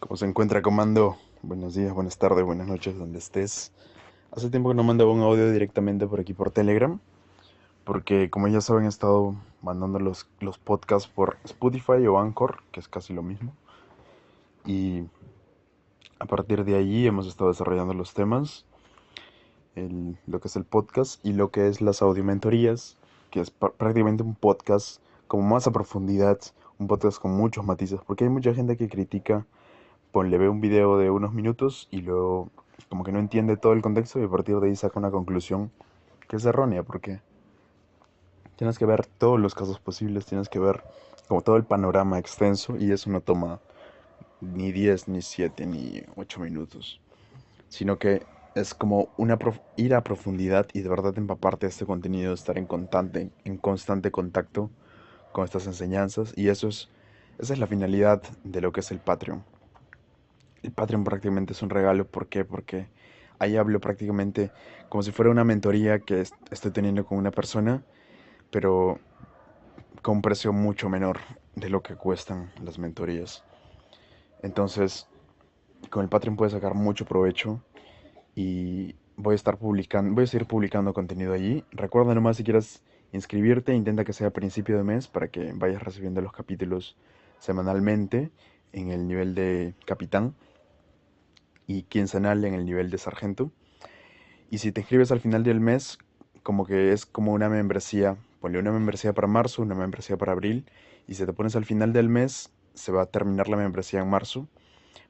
¿Cómo se encuentra, comando? Buenos días, buenas tardes, buenas noches, donde estés. Hace tiempo que no mandaba un audio directamente por aquí por Telegram, porque como ya saben he estado mandando los, los podcasts por Spotify o Anchor, que es casi lo mismo. Y a partir de allí hemos estado desarrollando los temas, el- lo que es el podcast y lo que es las audiomentorías, que es pr- prácticamente un podcast como más a profundidad, un podcast con muchos matices, porque hay mucha gente que critica ponle, ve un video de unos minutos y luego como que no entiende todo el contexto y a partir de ahí saca una conclusión que es errónea porque tienes que ver todos los casos posibles, tienes que ver como todo el panorama extenso y eso no toma ni 10, ni 7, ni 8 minutos, sino que es como una ir a profundidad y de verdad empaparte de este contenido, estar en constante, en constante contacto con estas enseñanzas y eso es, esa es la finalidad de lo que es el Patreon. El Patreon prácticamente es un regalo, ¿por qué? Porque ahí hablo prácticamente como si fuera una mentoría que est- estoy teniendo con una persona, pero con un precio mucho menor de lo que cuestan las mentorías. Entonces, con el Patreon puedes sacar mucho provecho y voy a estar publicando, voy a seguir publicando contenido allí. Recuerda nomás si quieres inscribirte, intenta que sea a principio de mes para que vayas recibiendo los capítulos semanalmente en el nivel de capitán y quincenal en el nivel de sargento. Y si te inscribes al final del mes, como que es como una membresía, ponle una membresía para marzo, una membresía para abril, y si te pones al final del mes, se va a terminar la membresía en marzo.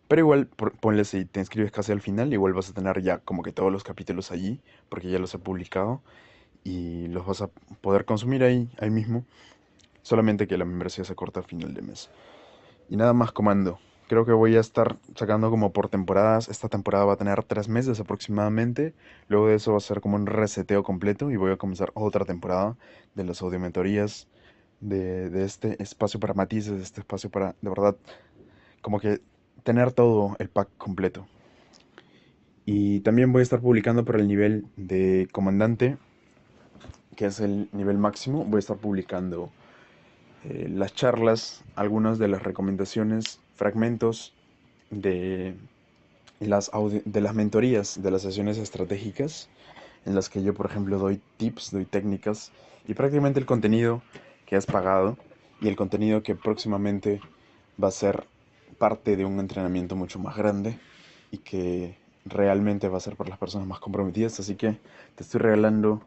Pero igual, ponle si te inscribes casi al final, igual vas a tener ya como que todos los capítulos allí, porque ya los he publicado, y los vas a poder consumir ahí, ahí mismo, solamente que la membresía se corta al final de mes. Y nada más comando. Creo que voy a estar sacando como por temporadas. Esta temporada va a tener tres meses aproximadamente. Luego de eso va a ser como un reseteo completo y voy a comenzar otra temporada de las audiomentorías, de, de este espacio para matices, de este espacio para, de verdad, como que tener todo el pack completo. Y también voy a estar publicando por el nivel de comandante, que es el nivel máximo. Voy a estar publicando eh, las charlas, algunas de las recomendaciones, fragmentos de las, de las mentorías, de las sesiones estratégicas, en las que yo, por ejemplo, doy tips, doy técnicas y prácticamente el contenido que has pagado y el contenido que próximamente va a ser parte de un entrenamiento mucho más grande y que realmente va a ser para las personas más comprometidas. Así que te estoy regalando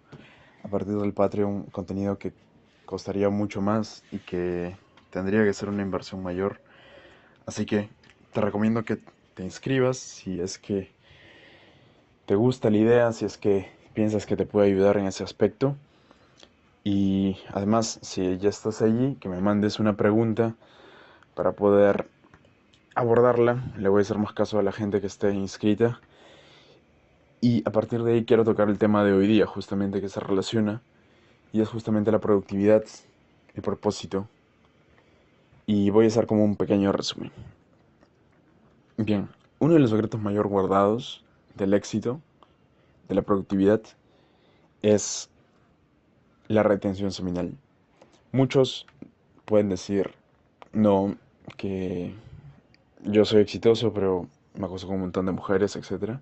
a partir del Patreon contenido que costaría mucho más y que tendría que ser una inversión mayor. Así que te recomiendo que te inscribas si es que te gusta la idea, si es que piensas que te puede ayudar en ese aspecto. Y además, si ya estás allí, que me mandes una pregunta para poder abordarla. Le voy a hacer más caso a la gente que esté inscrita. Y a partir de ahí quiero tocar el tema de hoy día, justamente que se relaciona. Y es justamente la productividad, el propósito. Y voy a hacer como un pequeño resumen. Bien, uno de los secretos mayor guardados del éxito, de la productividad, es la retención seminal. Muchos pueden decir, no, que yo soy exitoso, pero me acoso con un montón de mujeres, etc.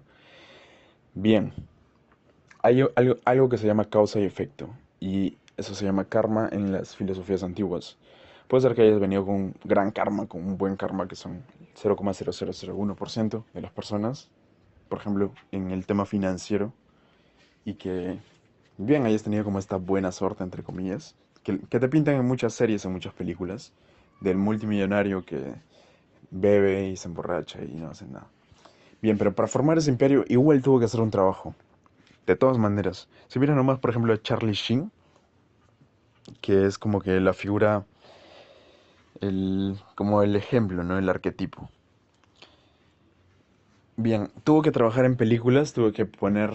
Bien, hay algo, algo que se llama causa y efecto, y eso se llama karma en las filosofías antiguas. Puede ser que hayas venido con un gran karma, con un buen karma, que son 0,0001% de las personas, por ejemplo, en el tema financiero, y que bien hayas tenido como esta buena suerte, entre comillas, que, que te pintan en muchas series, en muchas películas, del multimillonario que bebe y se emborracha y no hace nada. Bien, pero para formar ese imperio igual tuvo que hacer un trabajo. De todas maneras, si miran nomás, por ejemplo, a Charlie Sheen, que es como que la figura, el, como el ejemplo, ¿no? El arquetipo. Bien, tuvo que trabajar en películas, tuvo que poner,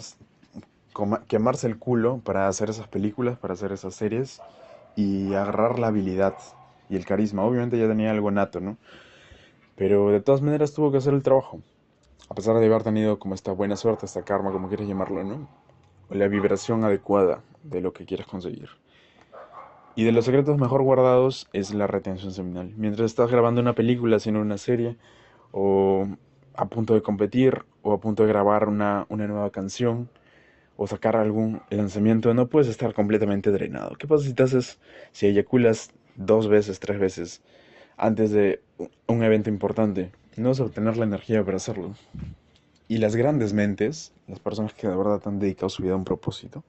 quemarse el culo para hacer esas películas, para hacer esas series y agarrar la habilidad y el carisma. Obviamente ya tenía algo nato, ¿no? Pero de todas maneras tuvo que hacer el trabajo. A pesar de haber tenido como esta buena suerte, esta karma, como quieras llamarlo, ¿no? O la vibración adecuada de lo que quieres conseguir. Y de los secretos mejor guardados es la retención seminal. Mientras estás grabando una película, haciendo una serie, o a punto de competir o a punto de grabar una, una nueva canción o sacar algún lanzamiento, no puedes estar completamente drenado. ¿Qué pasa si te haces, si eyaculas dos veces, tres veces antes de un evento importante? No vas a obtener la energía para hacerlo. Y las grandes mentes, las personas que de verdad han dedicado su vida a un propósito,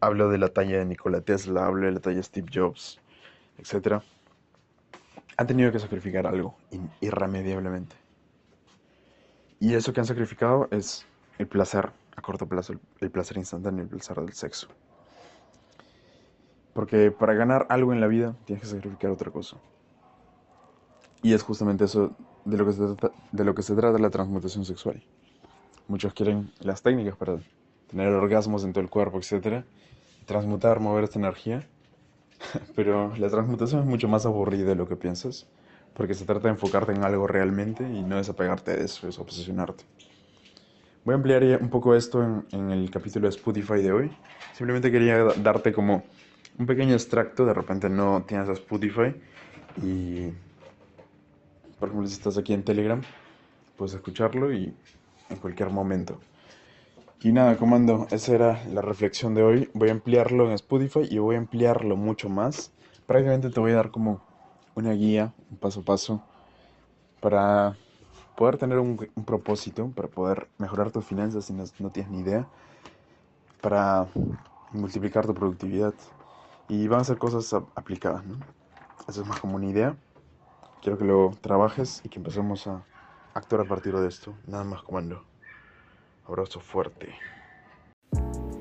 hablo de la talla de Nikola Tesla, hablo de la talla de Steve Jobs, etc., han tenido que sacrificar algo irremediablemente. Y eso que han sacrificado es el placer a corto plazo, el placer instantáneo, el placer del sexo. Porque para ganar algo en la vida tienes que sacrificar otra cosa. Y es justamente eso de lo que se trata, de lo que se trata la transmutación sexual. Muchos quieren las técnicas para tener orgasmos en todo el cuerpo, etc. Transmutar, mover esta energía. Pero la transmutación es mucho más aburrida de lo que piensas. Porque se trata de enfocarte en algo realmente y no desapegarte de eso, es obsesionarte. Voy a ampliar un poco esto en, en, el capítulo de Spotify de hoy. Simplemente quería darte como un pequeño extracto. De repente no tienes a Spotify y, por ejemplo, si estás aquí en Telegram, puedes escucharlo y en cualquier momento. Y nada, comando, esa era la reflexión de hoy. Voy a ampliarlo en Spotify y voy a ampliarlo mucho más. Prácticamente te voy a dar como una guía, un paso a paso, para poder tener un, propósito, para poder mejorar tus finanzas si no, tienes ni idea, para multiplicar tu productividad. Y van a ser cosas aplicadas, ¿no? Eso es más como una idea. Quiero que lo trabajes y que empecemos a actuar a partir de esto. Nada más comando. Abrazo fuerte.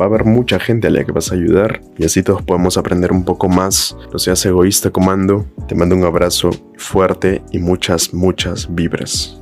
va a haber mucha gente a la que vas a ayudar y así todos podemos aprender un poco más. No seas egoísta, comando. Te mando un abrazo fuerte y muchas, muchas vibras.